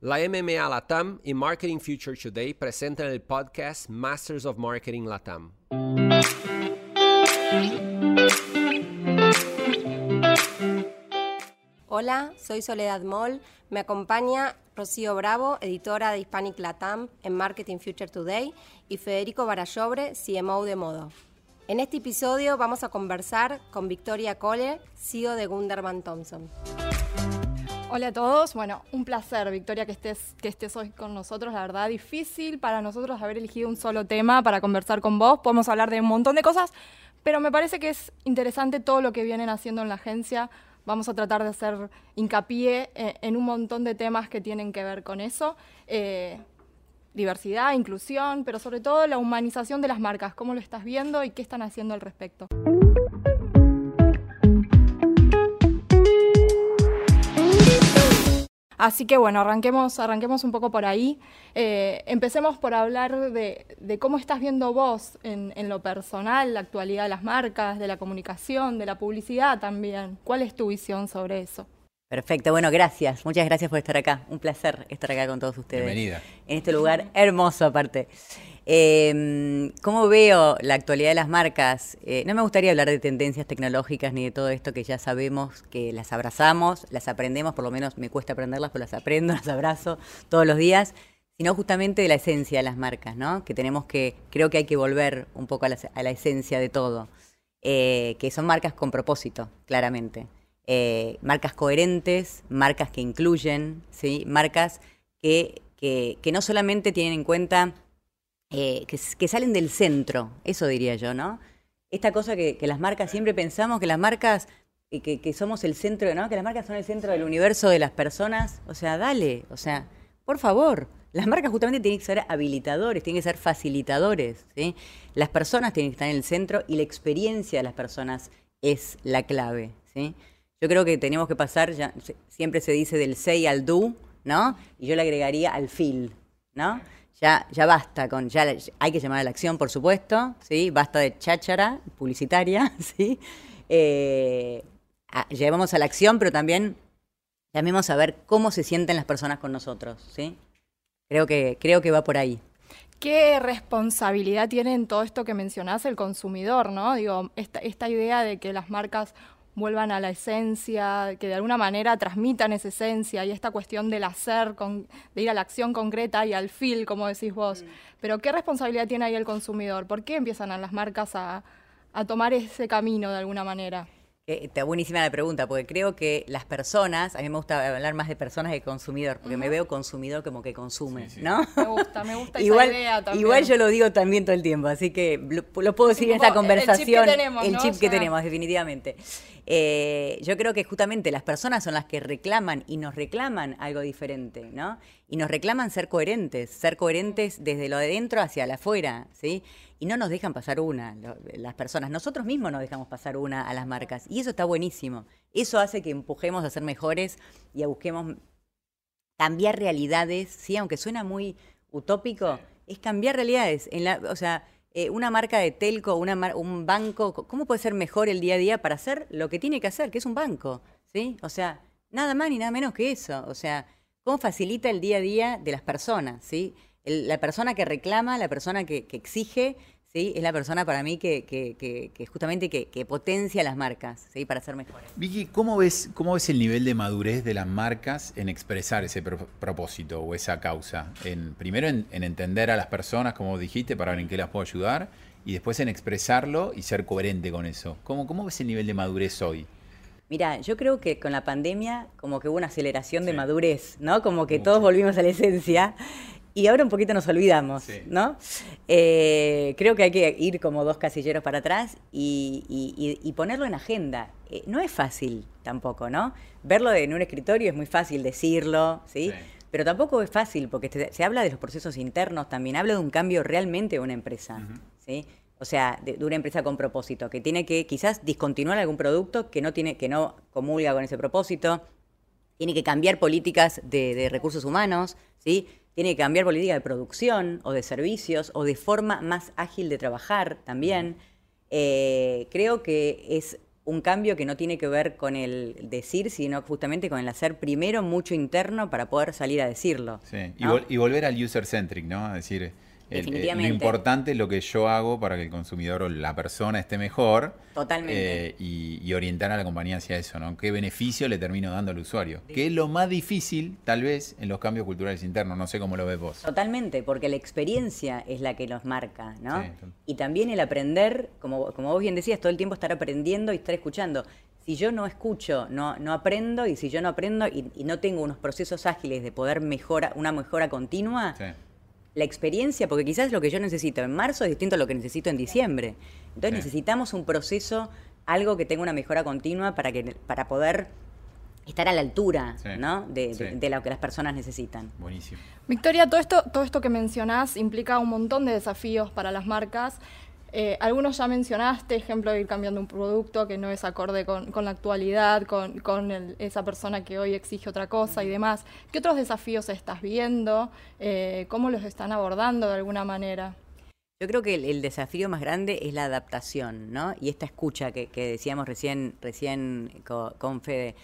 La MMA Latam y Marketing Future Today presentan el podcast Masters of Marketing Latam. Hola, soy Soledad Moll. Me acompaña Rocío Bravo, editora de Hispanic Latam en Marketing Future Today, y Federico Barallobre, CMO de Modo. En este episodio vamos a conversar con Victoria Cole, CEO de Gunderman Thompson. Hola a todos, bueno, un placer, Victoria, que estés, que estés hoy con nosotros. La verdad, difícil para nosotros haber elegido un solo tema para conversar con vos. Podemos hablar de un montón de cosas, pero me parece que es interesante todo lo que vienen haciendo en la agencia. Vamos a tratar de hacer hincapié eh, en un montón de temas que tienen que ver con eso. Eh, diversidad, inclusión, pero sobre todo la humanización de las marcas. ¿Cómo lo estás viendo y qué están haciendo al respecto? Así que bueno, arranquemos, arranquemos un poco por ahí. Eh, empecemos por hablar de, cómo estás viendo vos en, lo personal, la actualidad de las marcas, de la comunicación, de la publicidad también. ¿Cuál es tu visión sobre eso? Perfecto, bueno, gracias. Muchas gracias por estar acá. Un placer estar acá con todos ustedes. Bienvenida. En este lugar hermoso aparte. Eh, ¿Cómo veo la actualidad de las marcas? Eh, no me gustaría hablar de tendencias tecnológicas ni de todo esto que ya sabemos que las abrazamos, las aprendemos, por lo menos me cuesta aprenderlas, pero las aprendo, las abrazo todos los días, sino justamente de la esencia de las marcas, ¿no? Que tenemos que, creo que hay que volver un poco a la, esencia de todo, eh, que son marcas con propósito, claramente. Eh, marcas coherentes, marcas que incluyen, ¿sí? Marcas que, que no solamente tienen en cuenta eh, que, salen del centro, eso diría yo, ¿no? Esta cosa que, las marcas siempre pensamos que las marcas, que, que, somos el centro, ¿no? Que las marcas son el centro del universo de las personas. O sea, dale, o sea, por favor. Las marcas justamente tienen que ser habilitadores, tienen que ser facilitadores, ¿sí? Las personas tienen que estar en el centro y la experiencia de las personas es la clave, ¿sí? Yo creo que tenemos que pasar, ya, siempre se dice del say al do, ¿no? Y yo le agregaría al feel, ¿no? Ya, ya basta con, ya hay que llamar a la acción, por supuesto, ¿sí? Basta de cháchara publicitaria, ¿sí? Eh, llevamos a la acción, pero también llamemos a ver cómo se sienten las personas con nosotros, ¿sí? Creo que, creo que va por ahí. ¿Qué responsabilidad tiene en todo esto que mencionás el consumidor, no? Digo, esta, esta idea de que las marcas vuelvan a la esencia, que de alguna manera transmitan esa esencia y esta cuestión del hacer, de ir a la acción concreta y al feel, como decís vos. Mm. Pero ¿qué responsabilidad tiene ahí el consumidor? ¿Por qué empiezan a las marcas a tomar ese camino de alguna manera? Está buenísima la pregunta, porque creo que las personas, a mí me gusta hablar más de personas que consumidor, porque me veo consumidor como que consume, ¿no? Me gusta, me gusta esa idea también. Igual yo lo digo también todo el tiempo, así que lo, puedo decir en esta conversación. El chip que tenemos, definitivamente. Eh, yo creo que justamente las personas son las que reclaman y nos reclaman algo diferente, ¿no? Y nos reclaman ser coherentes, ser coherentes desde lo de dentro hacia la afuera, ¿sí? Y no nos dejan pasar una, las personas. Nosotros mismos nos dejamos pasar una a las marcas y eso está buenísimo. Eso hace que empujemos a ser mejores y a busquemos cambiar realidades, ¿sí? aunque suena muy utópico, es cambiar realidades. En la, o sea, eh, una marca de telco, una un banco, ¿cómo puede ser mejor el día a día para hacer lo que tiene que hacer, que es un banco? ¿sí? O sea, nada más ni nada menos que eso. O sea, ¿cómo facilita el día a día de las personas? ¿sí? La persona que reclama, la persona que, exige, ¿sí? es la persona para mí que, que, justamente que, potencia las marcas ¿sí? para ser mejores. Vicky, ¿cómo ves, ¿cómo ves el nivel de madurez de las marcas en expresar ese propósito o esa causa? En, primero en, entender a las personas, como dijiste, para ver en qué las puedo ayudar, y después en expresarlo y ser coherente con eso. ¿Cómo, cómo ves el nivel de madurez hoy? Mira, yo creo que con la pandemia como que hubo una aceleración de madurez, ¿no? Como que todos volvimos a la esencia y ahora un poquito nos olvidamos, ¿no? Eh, creo que hay que ir como dos casilleros para atrás y, ponerlo en agenda. Eh, no es fácil tampoco, ¿no? Verlo en un escritorio es muy fácil decirlo, ¿sí? Pero tampoco es fácil porque se habla de los procesos internos también, habla de un cambio realmente de una empresa, ¿sí? O sea, de, una empresa con propósito, que tiene que quizás discontinuar algún producto que no, tiene, que no comulga con ese propósito, tiene que cambiar políticas de, de recursos humanos, ¿sí? Tiene que cambiar política de producción o de servicios o de forma más ágil de trabajar también. Eh, creo que es un cambio que no tiene que ver con el decir, sino justamente con el hacer primero mucho interno para poder salir a decirlo. Sí, y, y volver al user-centric, ¿no? Es decir, el- el- Definitivamente. lo importante es lo que yo hago para que el consumidor o la persona esté mejor. Totalmente. eh, y, y orientar a la compañía hacia eso, ¿no? ¿Qué beneficio le termino dando al usuario? Que es lo más difícil, tal vez, en los cambios culturales internos. No sé cómo lo ves vos. Totalmente, porque la experiencia es la que nos marca, ¿no? Sí, y también el aprender, como, como vos bien decías, todo el tiempo estar aprendiendo y estar escuchando. Si yo no escucho, no, no aprendo, y si yo no aprendo y, y no tengo unos procesos ágiles de poder mejorar, una mejora continua, Sí. La experiencia, porque quizás lo que yo necesito en marzo es distinto a lo que necesito en diciembre. Entonces Sí. necesitamos un proceso, algo que tenga una mejora continua para, que, para poder estar a la altura Sí. ¿no? de, de- Sí. de lo que las personas necesitan. Buenísimo. Victoria, todo esto, todo esto que mencionás implica un montón de desafíos para las marcas. Eh, algunos ya mencionaste, ejemplo de ir cambiando un producto que no es acorde con, la actualidad, con, esa persona que hoy exige otra cosa y demás. ¿Qué otros desafíos estás viendo? Eh, ¿Cómo los están abordando de alguna manera? Yo creo que el, desafío más grande es la adaptación, ¿no? Y esta escucha que, decíamos recién, recién co- con, Fede.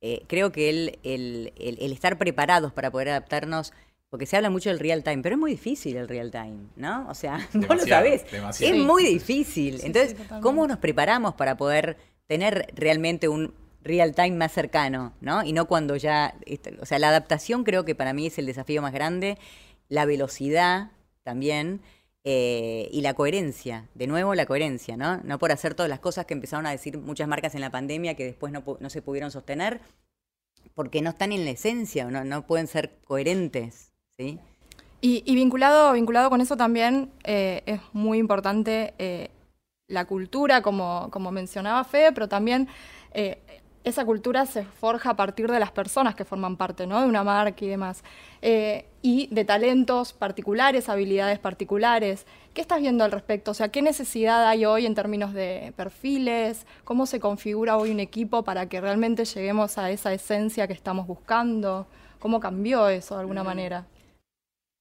Eh, creo que el estar preparados para poder adaptarnos, porque se habla mucho del real time, pero es muy difícil el real time, ¿no? O sea, no lo Demasiado, sabés. demasiado. Es muy difícil. Sí, Entonces, sí. ¿cómo nos preparamos para poder tener realmente un real time más cercano, ¿no? Y no cuando ya, este, o sea, la adaptación creo que para mí es el desafío más grande, la velocidad también eh, y la coherencia. De nuevo, la coherencia, ¿no? No por hacer todas las cosas que empezaron a decir muchas marcas en la pandemia que después no, no se pudieron sostener porque no están en la esencia o no, no pueden ser coherentes, ¿sí? Y, y vinculado, vinculado con eso también eh, es muy importante eh, la cultura, como, como mencionaba Fede, pero también eh, esa cultura se forja a partir de las personas que forman parte ¿no? de una marca y demás. Eh, y de talentos particulares, habilidades particulares. ¿Qué estás viendo al respecto? O sea, ¿qué necesidad hay hoy en términos de perfiles? ¿Cómo se configura hoy un equipo para que realmente lleguemos a esa esencia que estamos buscando? ¿Cómo cambió eso de alguna manera?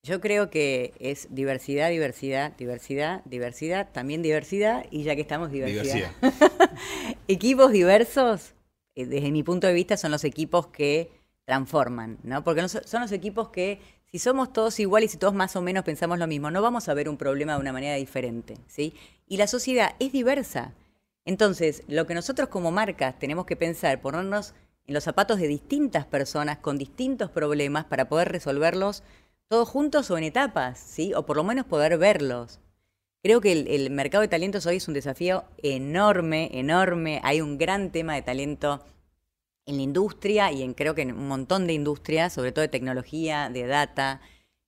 Yo creo que es diversidad, diversidad, diversidad, diversidad, también diversidad, y ya que estamos, diversidad. Diversidad. equipos diversos, eh, desde mi punto de vista, son los equipos que transforman, ¿no? Porque son los equipos que, si somos todos iguales y todos más o menos pensamos lo mismo, no vamos a ver un problema de una manera diferente, ¿sí? Y la sociedad es diversa. Entonces, lo que nosotros como marcas tenemos que pensar, ponernos en los zapatos de distintas personas con distintos problemas para poder resolverlos todos juntos o en etapas, ¿sí? O por lo menos poder verlos. Creo que el, mercado de talentos hoy es un desafío enorme, enorme. Hay un gran tema de talento en la industria y en creo que en un montón de industrias, sobre todo de tecnología, de data,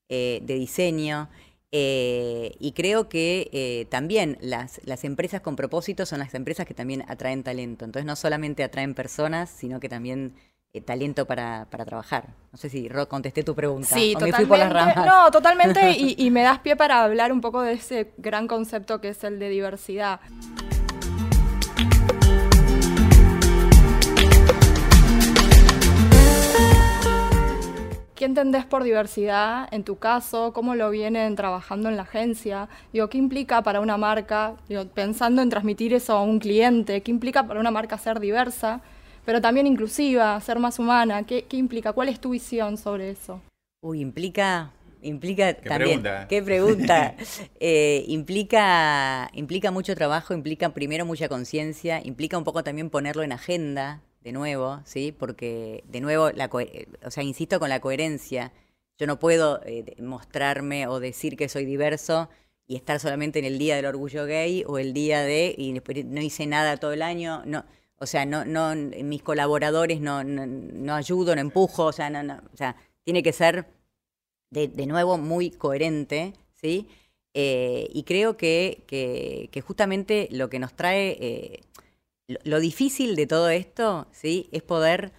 eh, de diseño. Eh, y creo que eh, también las, las empresas con propósito son las empresas que también atraen talento. Entonces no solamente atraen personas, sino que también eh, talento para, para trabajar. No sé si Ro, contesté tu pregunta. Sí, o me totalmente. fui por las ramas. No, totalmente. Y, y me das pie para hablar un poco de ese gran concepto que es el de diversidad. ¿Qué entendés por diversidad en tu caso? ¿Cómo lo vienen trabajando en la agencia? Digo, ¿qué implica para una marca? Digo, pensando en transmitir eso a un cliente, ¿qué implica para una marca ser diversa, pero también inclusiva, ser más humana? ¿Qué, qué implica? ¿Cuál es tu visión sobre eso? Uy, implica, implica Qué también. pregunta. Qué pregunta. Eh, implica, implica mucho trabajo, implica primero mucha conciencia, implica un poco también ponerlo en agenda, de nuevo, sí, porque de nuevo, la, eh, o sea, insisto con la coherencia. Yo no puedo eh, mostrarme o decir que soy diverso y estar solamente en el día del orgullo gay o el día de y después no hice nada todo el año, no. O sea, no, mis colaboradores no, no, no ayudo, no empujo, o sea, no, no, o sea, tiene que ser de, nuevo muy coherente, ¿sí? Eh, y creo que, que- que justamente lo que nos trae, eh, lo, lo difícil de todo esto, ¿sí? Es poder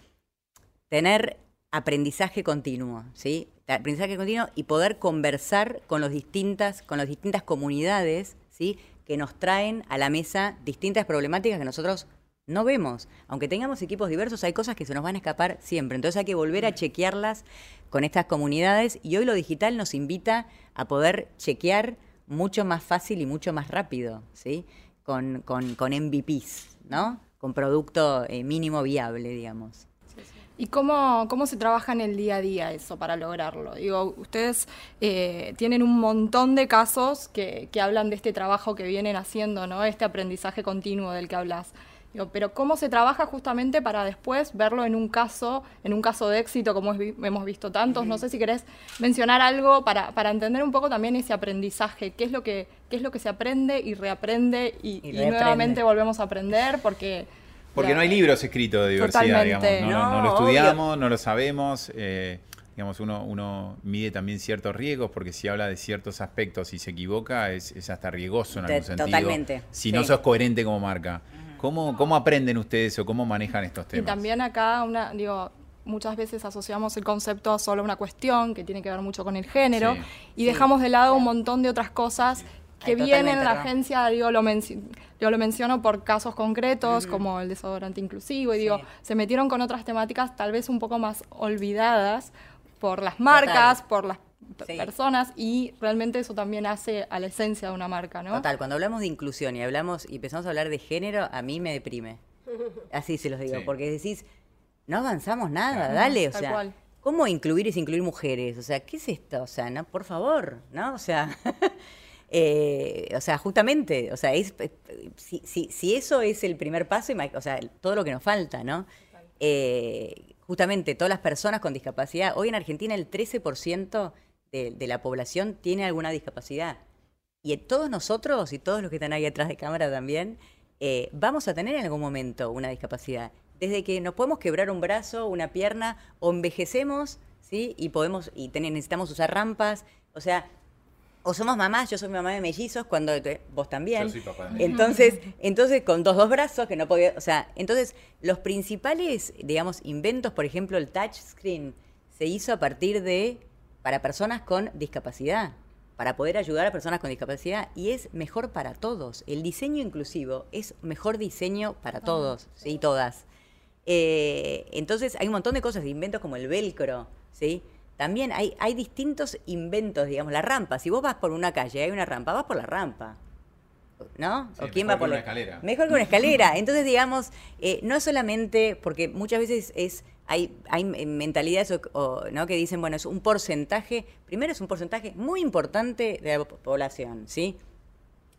tener aprendizaje continuo, ¿sí? Aprendizaje continuo y poder conversar con, los distintas, con las distintas comunidades, ¿sí? Que nos traen a la mesa distintas problemáticas que nosotros no vemos. Aunque tengamos equipos diversos, hay cosas que se nos van a escapar siempre. Entonces hay que volver a chequearlas con estas comunidades y hoy lo digital nos invita a poder chequear mucho más fácil y mucho más rápido, ¿sí? Con, con, con MVPs, ¿no? con producto eh, mínimo viable, digamos. ¿Y cómo, cómo se trabaja en el día a día eso para lograrlo? Digo, ustedes eh, tienen un montón de casos que, que, hablan de este trabajo que vienen haciendo, ¿no? Este aprendizaje continuo del que hablas. Digo, pero ¿cómo se trabaja justamente para después verlo en un caso, en un caso de éxito como es, hemos visto tantos? No sé si querés mencionar algo para, para, entender un poco también ese aprendizaje, qué es lo que, qué es lo que se aprende y reaprende y, y, y nuevamente volvemos a aprender porque porque no hay libros escritos de diversidad, digamos. No, no, no, lo estudiamos, obvio. no lo sabemos. Eh, digamos, uno, uno mide también ciertos riesgos, porque si habla de ciertos aspectos y se equivoca, es, es hasta riesgoso en algún sentido. Totalmente. Si sí. no sos coherente como marca. ¿Cómo, ¿Cómo aprenden ustedes o cómo manejan estos temas? Y también acá, una, digo, muchas veces asociamos el concepto a solo una cuestión que tiene que ver mucho con el género Sí. y Sí, dejamos de lado un montón de otras cosas que Ay, vienen en la agencia, digo, lo, yo lo menciono por casos concretos, como el desodorante inclusivo, y digo, se metieron con otras temáticas tal vez un poco más olvidadas por las marcas, por las Sí. personas, y realmente eso también hace a la esencia de una marca, ¿no? Total, cuando hablamos de inclusión y hablamos y empezamos a hablar de género, a mí me deprime. Así se los digo, Sí. porque decís, no avanzamos nada, Claro. dale, o Tal sea, cual. ¿cómo incluir es incluir mujeres? O sea, ¿qué es esto? O sea, no, por favor, ¿no? O sea, eh, o sea, justamente, o sea, es, eh, si, si, si eso es el primer paso, o sea, todo lo que nos falta, ¿no? Eh, justamente todas las personas con discapacidad, hoy en Argentina el 13% de, de la población tiene alguna discapacidad. Y todos nosotros y todos los que están ahí atrás de cámara también, eh, vamos a tener en algún momento una discapacidad. Desde que nos podemos quebrar un brazo, una pierna, o envejecemos, ¿sí? Y podemos, y ten- necesitamos usar rampas. O sea, o somos mamás, yo soy mamá de mellizos, cuando vos también. Yo soy papá de. Entonces, entonces con dos, dos brazos que no podía, o sea, entonces los principales, digamos, inventos, por ejemplo, el touchscreen se hizo a partir de para personas con discapacidad, para poder ayudar a personas con discapacidad y es mejor para todos. El diseño inclusivo es mejor diseño para todos, sí, todas. Eh, entonces hay un montón de cosas, de inventos como el velcro, ¿sí? También hay, hay distintos inventos, digamos, la rampa. Si vos vas por una calle, hay una rampa, vas por la rampa. ¿No? Sí, ¿O quién mejor va por que la una escalera. Mejor que una escalera. Entonces, digamos, eh, no solamente, porque muchas veces es hay, hay mentalidades o- o, ¿no? que dicen, bueno, es un porcentaje, primero es un porcentaje muy importante de la po- población, ¿sí?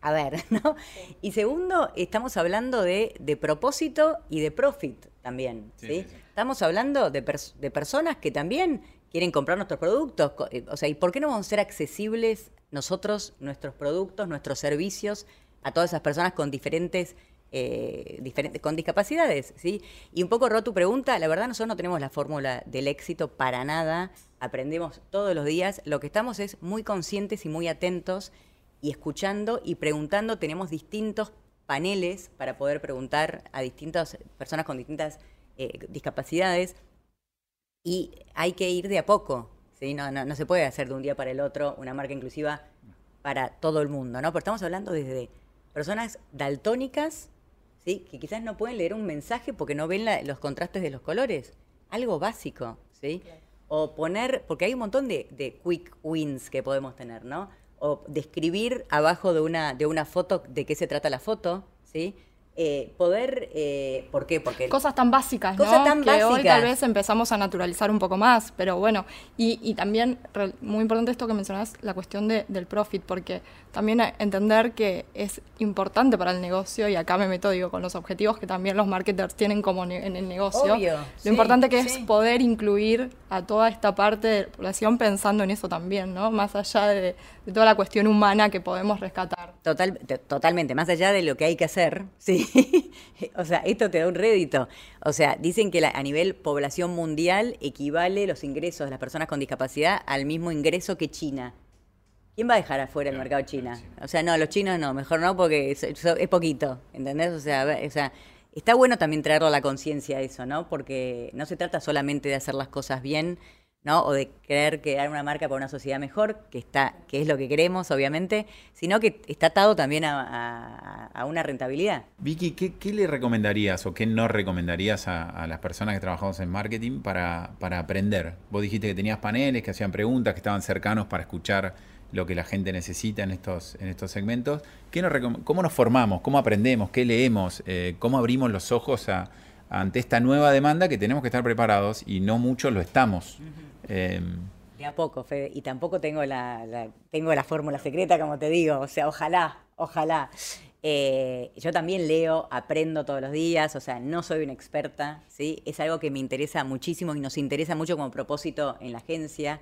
A ver, ¿no? Y segundo, estamos hablando de, de propósito y de profit también, Sí, ¿sí? Estamos hablando de, pers- de personas que también quieren comprar nuestros productos. eh, O sea, ¿y por qué no vamos a ser accesibles nosotros, nuestros productos, nuestros servicios a todas esas personas con diferentes, eh, diferentes con discapacidades? ¿sí? Y un poco, Ro, tu pregunta, la verdad nosotros no tenemos la fórmula del éxito para nada, aprendemos todos los días, lo que estamos es muy conscientes y muy atentos y escuchando y preguntando, tenemos distintos paneles para poder preguntar a distintas personas con distintas eh, discapacidades y hay que ir de a poco, ¿sí? No, no, no se puede hacer de un día para el otro una marca inclusiva para todo el mundo, ¿no? Pero estamos hablando desde personas daltónicas, ¿sí? Que quizás no pueden leer un mensaje porque no ven los contrastes de los colores. Algo básico, ¿sí? O poner, porque hay un montón de, de quick wins que podemos tener, ¿no? O describir abajo de una, de una foto de qué se trata la foto, ¿sí? Eh, poder, eh, ¿por qué? Porque Cosas tan básicas, Cosas ¿no? tan que hoy básicas. tal vez empezamos a naturalizar un poco más, pero bueno, y, y también re- muy importante esto que mencionás, la cuestión de- del profit, porque también entender que es importante para el negocio, y acá me meto, digo, con los objetivos que también los marketers tienen como ne- en el negocio, Obvio, lo sí, importante que es poder incluir a toda esta parte de la población pensando en eso también, ¿no? Más allá de, de toda la cuestión humana que podemos rescatar. Total, te- totalmente, más allá de lo que hay que hacer, sí. o sea, esto te da un rédito. O sea, dicen que la- a nivel población mundial equivale los ingresos de las personas con discapacidad al mismo ingreso que China. ¿Quién va a dejar afuera el mercado China? O sea, no, los chinos no, mejor no, porque es, es poquito, ¿entendés? O sea, o sea, está bueno también traerlo a la conciencia eso, ¿no? Porque no se trata solamente de hacer las cosas bien, ¿no? O de creer que hay una marca para una sociedad mejor, que está, que es lo que queremos, obviamente, sino que está atado también a, a- a una rentabilidad. Vicky, ¿qué, qué le recomendarías o qué no recomendarías a, a las personas que trabajamos en marketing para, para aprender? Vos dijiste que tenías paneles, que hacían preguntas, que estaban cercanos para escuchar lo que la gente necesita en estos, en estos segmentos. ¿Qué nos ¿Cómo nos formamos? ¿Cómo aprendemos? ¿Qué leemos? Eh, ¿Cómo abrimos los ojos a- ante esta nueva demanda que tenemos que estar preparados y no muchos lo estamos? Eh, De a poco, Fede. Y tampoco tengo la, la- tengo la fórmula secreta, como te digo. O sea, ojalá, ojalá. Eh, yo también leo, aprendo todos los días, o sea, no soy una experta, ¿sí? Es algo que me interesa muchísimo y nos interesa mucho como propósito en la agencia.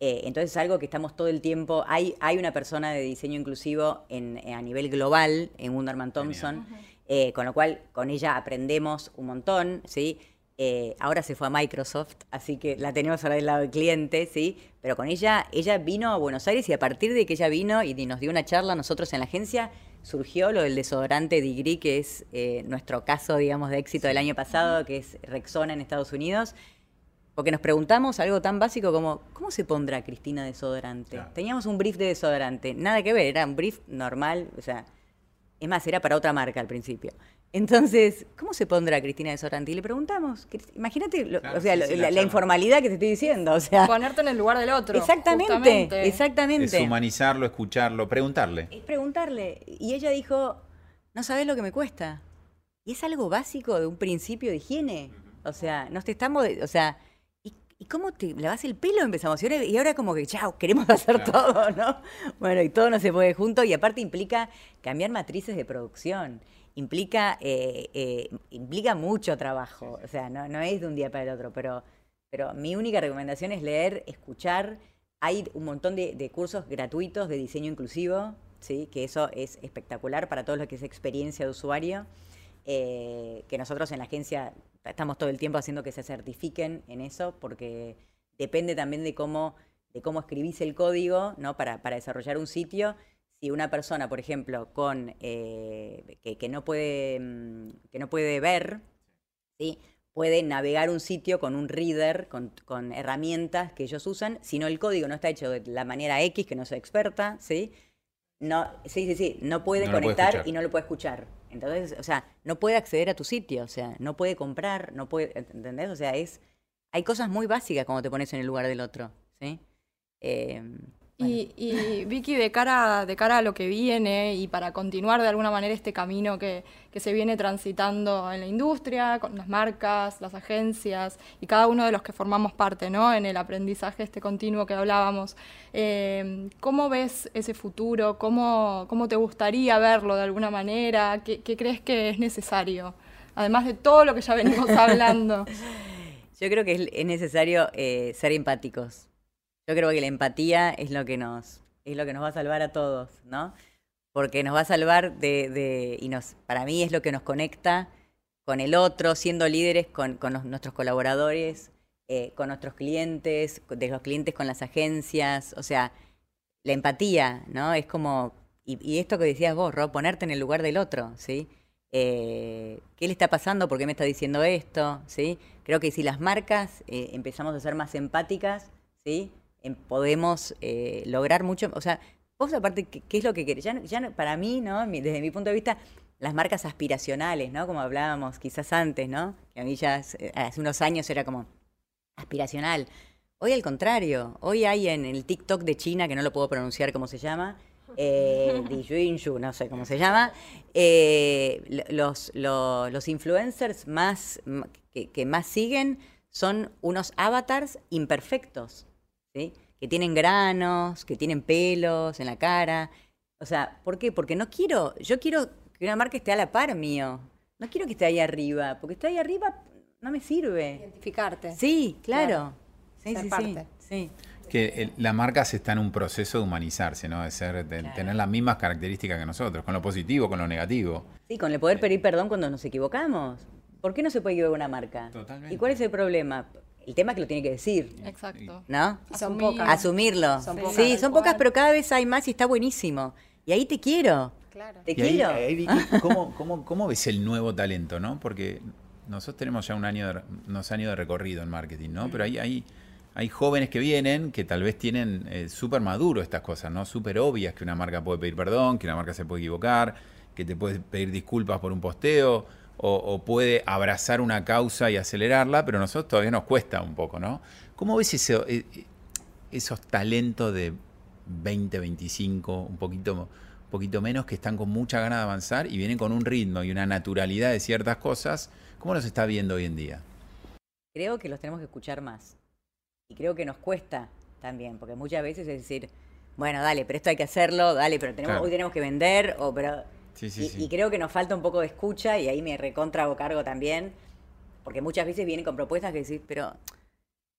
Eh, entonces es algo que estamos todo el tiempo. Hay, hay una persona de diseño inclusivo en, a nivel global en Wunderman Thompson, eh, con lo cual con ella aprendemos un montón, ¿sí? Eh, ahora se fue a Microsoft, así que la tenemos ahora del lado del cliente, ¿sí? Pero con ella, ella vino a Buenos Aires y a partir de que ella vino y nos dio una charla a nosotros en la agencia, surgió lo del desodorante Degree, que es eh, nuestro caso, digamos, de éxito del año pasado, que es Rexona en Estados Unidos. Porque nos preguntamos algo tan básico como, ¿cómo se pondrá Cristina desodorante? Claro. Teníamos un brief de desodorante, nada que ver, era un brief normal, o sea, es más, era para otra marca al principio. Entonces, ¿cómo se pondrá Cristina desodorante? Y le preguntamos, imagínate, Claro, o sea, sí, lo- sí, la la, la charla. informalidad que te estoy diciendo, o sea, Ponerte en el lugar del otro. exactamente, justamente. es exactamente. humanizarlo, escucharlo, preguntarle. Es preguntarle. Y ella dijo, no sabes lo que me cuesta. Y es algo básico de un principio de higiene. O sea, nos te estamos, de- o sea, ¿y, cómo te lavas el pelo? Empezamos. Y ahora, y ahora como que, chao, queremos hacer todo, ¿no? Bueno, y todo no se puede junto. Y aparte implica cambiar matrices de producción. Implica, eh, eh, implica mucho trabajo. O sea, no, no es de un día para el otro. Pero, pero mi única recomendación es leer, escuchar. Hay un montón de, de cursos gratuitos de diseño inclusivo, ¿sí? que eso es espectacular para todo lo que es experiencia de usuario, eh, que nosotros en la agencia estamos todo el tiempo haciendo que se certifiquen en eso, porque depende también de cómo, de cómo escribís el código ¿no? para, para desarrollar un sitio. Si una persona, por ejemplo, con eh, que, no puede, mm, que no puede ver, ¿sí? puede navegar un sitio con un reader, con, con herramientas que ellos usan, si no el código no está hecho de la manera X, que no soy experta, ¿sí? No, sí, sí, sí, no puede No lo puede conectar y no lo puede escuchar. Entonces, o sea, no puede acceder a tu sitio, o sea, no puede comprar, no puede, ¿entendés? O sea, es, hay cosas muy básicas cuando te pones en el lugar del otro, ¿sí? Eh, Y, y, Vicky, de cara, de cara a lo que viene y para continuar de alguna manera este camino que, que se viene transitando en la industria, con las marcas, las agencias y cada uno de los que formamos parte ¿no? en el aprendizaje este continuo que hablábamos, eh, ¿cómo ves ese futuro? ¿Cómo, ¿Cómo te gustaría verlo de alguna manera? ¿Qué, qué crees que es necesario? Además de todo lo que ya venimos hablando. Yo creo que es, es necesario eh, ser empáticos. Yo creo que la empatía es lo que nos, es lo que nos va a salvar a todos, ¿no? Porque nos va a salvar de, de- y nos, para mí es lo que nos conecta con el otro, siendo líderes con, con nuestros colaboradores, eh, con nuestros clientes, de los clientes con las agencias, o sea, la empatía, ¿no? Es como, y, y esto que decías vos, Rob, ponerte en el lugar del otro, ¿sí? Eh, ¿Qué le está pasando? ¿Por qué me está diciendo esto? ¿Sí? Creo que si las marcas eh, empezamos a ser más empáticas, ¿sí? Em- podemos eh, lograr mucho, o sea, vos aparte, ¿qué, qué es lo que querés? Ya, ya para mí, ¿no? Desde mi punto de vista, las marcas aspiracionales, ¿no? Como hablábamos quizás antes, ¿no? Que a mí ya hace unos años era como aspiracional. Hoy al contrario, hoy hay en el TikTok de China, que no lo puedo pronunciar cómo se llama, eh, no sé cómo se llama, eh, los, lo- los influencers más, que más siguen son unos avatars imperfectos, ¿sí? que tienen granos, que tienen pelos en la cara. O sea, ¿por qué? Porque no quiero, yo quiero que una marca esté a la par mío. No quiero que esté ahí arriba, porque está ahí arriba no me sirve. Identificarte. Sí, claro. Sí, Ser sí, parte. sí, sí. Que el- la marca se está en un proceso de humanizarse, ¿no? De ser, de Claro. tener las mismas características que nosotros, con lo positivo, con lo negativo. Sí, con el poder pedir perdón cuando nos equivocamos. ¿Por qué no se puede equivocar una marca? Totalmente. ¿Y cuál es el problema? El tema es que lo tiene que decir, Exacto. ¿no? Y son Asumir. pocas. Asumirlo. Son sí, pocas. Tal son pocas, pero cada vez hay más y está buenísimo. Y ahí te quiero. Claro. Te Y ahí, quiero. ahí, Vicky, ¿cómo, cómo, cómo ves el nuevo talento, no? Porque nosotros tenemos ya un año de- unos años de recorrido en marketing, ¿no? Pero hay, hay, hay jóvenes que vienen que tal vez tienen eh, súper maduro estas cosas, ¿no? Súper obvias que una marca puede pedir perdón, que una marca se puede equivocar, que te puede pedir disculpas por un posteo, o, o puede abrazar una causa y acelerarla, pero a nosotros todavía nos cuesta un poco, ¿no? ¿Cómo ves ese- eh, esos talentos de 20, 25, un poquito, un poquito menos, que están con mucha ganas de avanzar y vienen con un ritmo y una naturalidad de ciertas cosas. ¿Cómo los está viendo hoy en día? Creo que los tenemos que escuchar más. Y creo que nos cuesta también, porque muchas veces es decir, bueno, dale, pero esto hay que hacerlo, dale, pero tenemos, Claro. hoy tenemos que vender, o pero... Sí, sí, y, sí. y creo que nos falta un poco de escucha y ahí me recontra hago cargo también, porque muchas veces vienen con propuestas que decís, pero...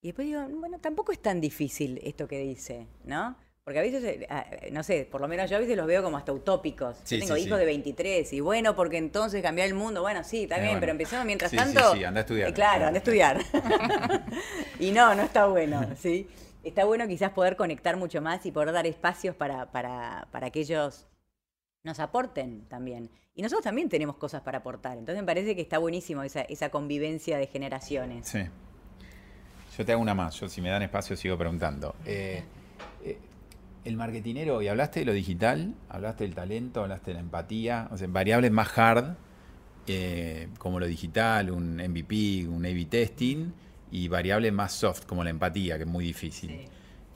Y después digo, bueno, tampoco es tan difícil esto que dice, ¿no? Porque a veces, eh, ah, eh, no sé, por lo menos yo a veces los veo como hasta utópicos. Sí, yo tengo sí, hijos sí. de 23 y bueno, porque entonces cambiar el mundo, bueno, sí, está Eh, bien, bueno. pero empecemos mientras Sí, sí, tanto... sí, anda a estudiar. Eh, claro, anda a estudiar. y no, no está bueno, ¿sí? Está bueno quizás poder conectar mucho más y poder dar espacios para, para, para que ellos nos aporten también. Y nosotros también tenemos cosas para aportar. Entonces me parece que está buenísimo esa, esa convivencia de generaciones. Sí. Yo te hago una más. Yo, si me dan espacio, sigo preguntando. Eh, eh, el marketinero, y hablaste de lo digital, hablaste del talento, hablaste de la empatía, o sea, variables más hard, eh, como lo digital, un MVP, un A-B testing, y variables más soft, como la empatía, que es muy difícil.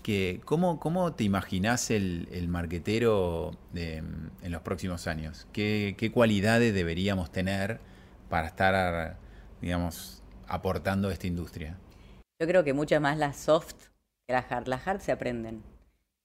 Que, ¿cómo, ¿Cómo te imaginás el, el marquetero de- en los próximos años? ¿Qué, ¿Qué cualidades deberíamos tener para estar, digamos, aportando a esta industria? Yo creo que muchas más las soft que las hard. Las hard se aprenden.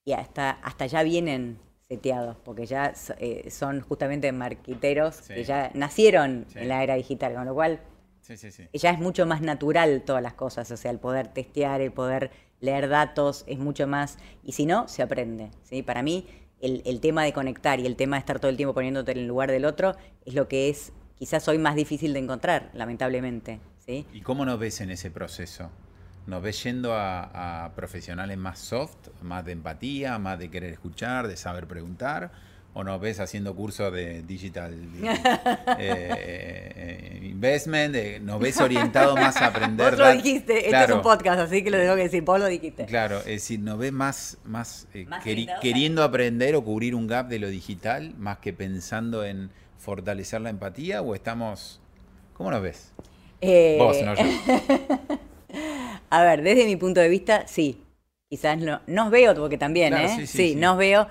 Y hasta, hasta ya vienen seteados, porque ya eh, son justamente marquiteros Sí. que ya nacieron Sí. en la era digital, con lo cual Sí, sí, sí. ya es mucho más natural todas las cosas, o sea, el poder testear, el poder leer datos, es mucho más, y si no, se aprende. ¿sí? Para mí, el, el tema de conectar y el tema de estar todo el tiempo poniéndote en el lugar del otro es lo que es quizás hoy más difícil de encontrar, lamentablemente. ¿sí? ¿Y cómo nos ves en ese proceso? ¿Nos ves yendo a, a profesionales más soft, más de empatía, más de querer escuchar, de saber preguntar? ¿O nos ves haciendo cursos de digital eh, eh, investment? de- ¿Nos ves orientado más a aprender? Vos lo dijiste, este es Claro. un podcast, así que lo tengo que decir, vos lo dijiste. Claro, es decir, nos ves más, más, eh, queri- queriendo aprender o cubrir un gap de lo digital, más que pensando en fortalecer la empatía, o estamos... ¿Cómo nos ves? Eh, Vos, no yo. A ver, desde mi punto de vista, sí. Quizás no, nos veo, porque también, Claro, ¿eh? sí, sí, sí. nos veo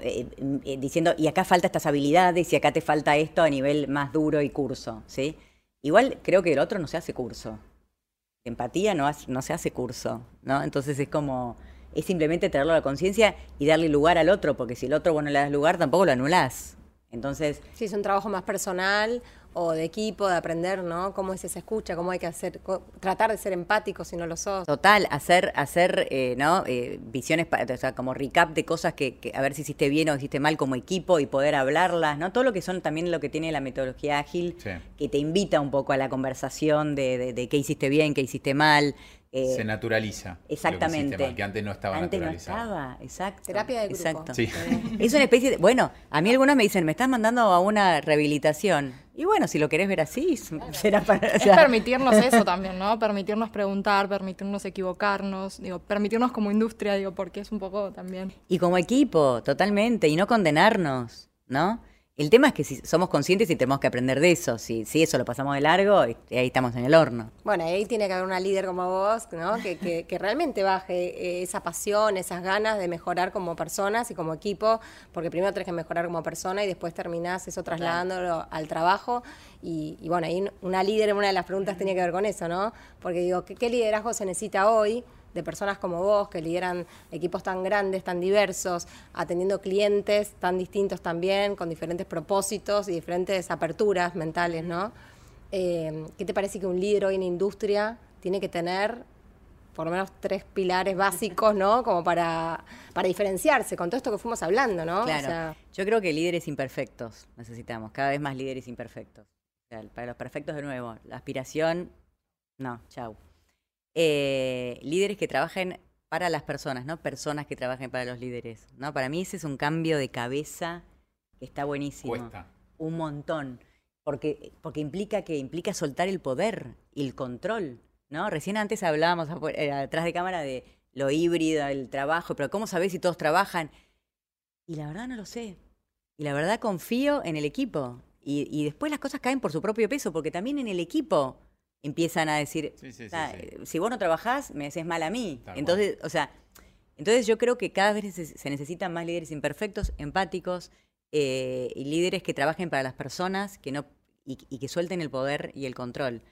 eh, eh, diciendo, y acá falta estas habilidades, y acá te falta esto a nivel más duro y curso, ¿sí? Igual creo que el otro no se hace curso. Empatía no, no se hace curso, ¿no? Entonces es como, es simplemente traerlo a la conciencia y darle lugar al otro, porque si el otro, bueno, le das lugar, tampoco lo anulás. Entonces, Sí, es un trabajo más personal o de equipo, de aprender, ¿no? Cómo es esa escucha, cómo hay que hacer, co- tratar de ser empático si no lo sos. Total, hacer, hacer eh, ¿no? Eh, visiones, o sea, como recap de cosas que, que a ver si hiciste bien o hiciste mal como equipo y poder hablarlas, ¿no? Todo lo que son también lo que tiene la metodología ágil, Sí. que te invita un poco a la conversación de, de- de qué hiciste bien, qué hiciste mal. eh, Se naturaliza. lo que hiciste Exactamente. mal, que antes no estaba Antes no estaba, exacto. Terapia de grupo. Exacto. Sí. Es una especie de, bueno, a mí algunos me dicen, me estás mandando a una rehabilitación. Y bueno, si lo querés ver así, será para... o Es sea, permitirnos eso también, ¿no? Permitirnos preguntar, permitirnos equivocarnos, digo, permitirnos como industria, digo, porque es un poco también. Y como equipo, totalmente, y no condenarnos, ¿no? El tema es que si somos conscientes y tenemos que aprender de eso. Si, si eso lo pasamos de largo, y- ahí estamos en el horno. Bueno, ahí tiene que haber una líder como vos, ¿no? Que, que- que realmente baje eh, esa pasión, esas ganas de mejorar como personas y como equipo, porque primero tenés que mejorar como persona y después terminás eso trasladándolo al trabajo. Y, y bueno, ahí una líder, una de las preguntas tiene que ver con eso, ¿no? Porque digo, ¿qué, qué liderazgo se necesita hoy? De personas como vos que lideran equipos tan grandes, tan diversos, atendiendo clientes tan distintos también, con diferentes propósitos y diferentes aperturas mentales, ¿no? Eh, ¿Qué te parece que un líder hoy en industria tiene que tener por lo menos tres pilares básicos, ¿no? Como para, para diferenciarse con todo esto que fuimos hablando, ¿no? O Claro. sea, Yo creo que líderes imperfectos necesitamos, cada vez más líderes imperfectos. O sea, para los perfectos, de nuevo, la aspiración, no, chau. Eh, líderes que trabajen para las personas, no personas que trabajen para los líderes. ¿no? Para mí ese es un cambio de cabeza que está buenísimo. Cuesta. Un montón. Porque, porque implica que implica soltar el poder y el control. ¿no? Recién antes hablábamos eh, atrás de cámara de lo híbrido, el trabajo, pero ¿cómo sabés si todos trabajan? Y la verdad no lo sé. Y la verdad confío en el equipo. Y, y después las cosas caen por su propio peso, porque también en el equipo empiezan a decir, Sí, sí, sí, "Ah, sí. si vos no trabajás, me haces mal a mí. Tal Entonces, o sea, Entonces yo creo que cada vez se, se necesitan más líderes imperfectos, empáticos eh, y líderes que trabajen para las personas que no, y, y que suelten el poder y el control,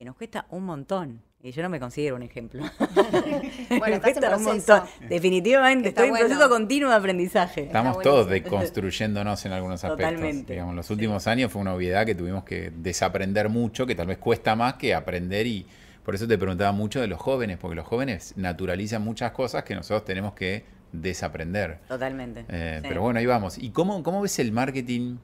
que nos cuesta un montón. Y yo no me considero un ejemplo. Bueno, Me cuesta un montón. Definitivamente, Está estoy en bueno. proceso continuo de aprendizaje. Estamos Está todos deconstruyéndonos en algunos aspectos. Totalmente. Digamos, los últimos años fue una obviedad que tuvimos que desaprender mucho, que tal vez cuesta más que aprender y por eso te preguntaba mucho de los jóvenes, porque los jóvenes naturalizan muchas cosas que nosotros tenemos que desaprender. Totalmente. Eh, Sí. Pero bueno, ahí vamos. ¿Y cómo, cómo ves el marketing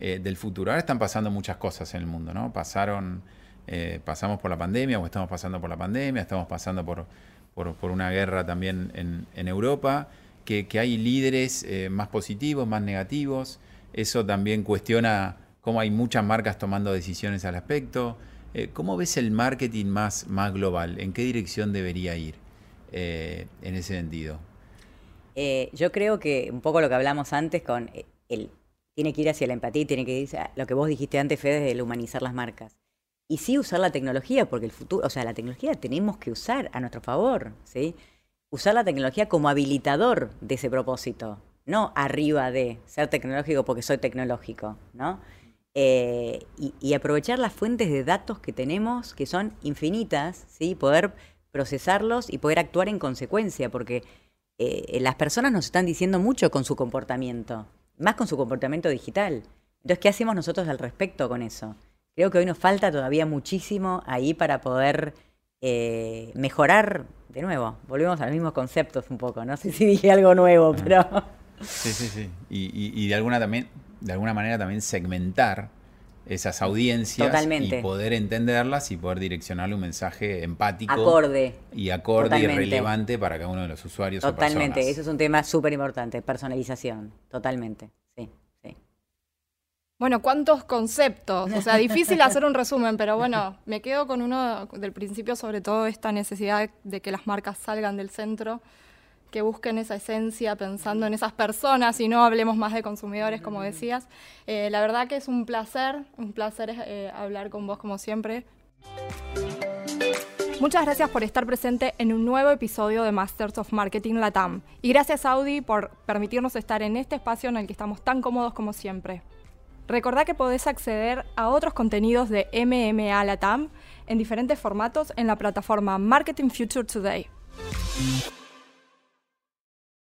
eh, del futuro? Ahora están pasando muchas cosas en el mundo, ¿no? Pasaron, eh, pasamos por la pandemia, o estamos pasando por la pandemia, estamos pasando por, por, una guerra también en, Europa, que, hay líderes eh, más positivos, más negativos. Eso también cuestiona cómo hay muchas marcas tomando decisiones al respecto. Eh, ¿Cómo ves el marketing más, más global? ¿En qué dirección debería ir en ese sentido? Yo creo que un poco lo que hablamos antes con el tiene que ir hacia la empatía tiene que ir a lo que vos dijiste antes, Fede, del humanizar las marcas. Y sí usar la tecnología, porque el futuro, o sea, la tecnología tenemos que usar a nuestro favor, ¿sí? Usar la tecnología como habilitador de ese propósito, no arriba de ser tecnológico porque soy tecnológico, ¿no? Eh, y, aprovechar las fuentes de datos que tenemos, que son infinitas, ¿sí? Poder procesarlos y poder actuar en consecuencia, porque eh, las personas nos están diciendo mucho con su comportamiento, más con su comportamiento digital. Entonces, ¿qué hacemos nosotros al respecto con eso? Creo que hoy nos falta todavía muchísimo ahí para poder eh, mejorar, de nuevo, volvemos a los mismos conceptos un poco, no sé si dije algo nuevo, pero... Sí, sí, sí. Y, y- y de alguna también, de alguna manera también segmentar esas audiencias Totalmente. y poder entenderlas y poder direccionarle un mensaje empático Acorde. y acorde y relevante para cada uno de los usuarios o Totalmente, personas. eso es un tema súper importante, personalización, totalmente. Bueno, ¿cuántos conceptos? O sea, difícil hacer un resumen, pero bueno, me quedo con uno del principio, sobre todo esta necesidad de que las marcas salgan del centro, que busquen esa esencia pensando en esas personas y no hablemos más de consumidores, como decías. Eh, la verdad que es un placer, un placer eh, hablar con vos como siempre. Muchas gracias por estar presente en un nuevo episodio de Masters of Marketing Latam. Y gracias Audi por permitirnos estar en este espacio en el que estamos tan cómodos como siempre. Recordá que podés acceder a otros contenidos de MMA Latam en diferentes formatos en la plataforma Marketing Future Today.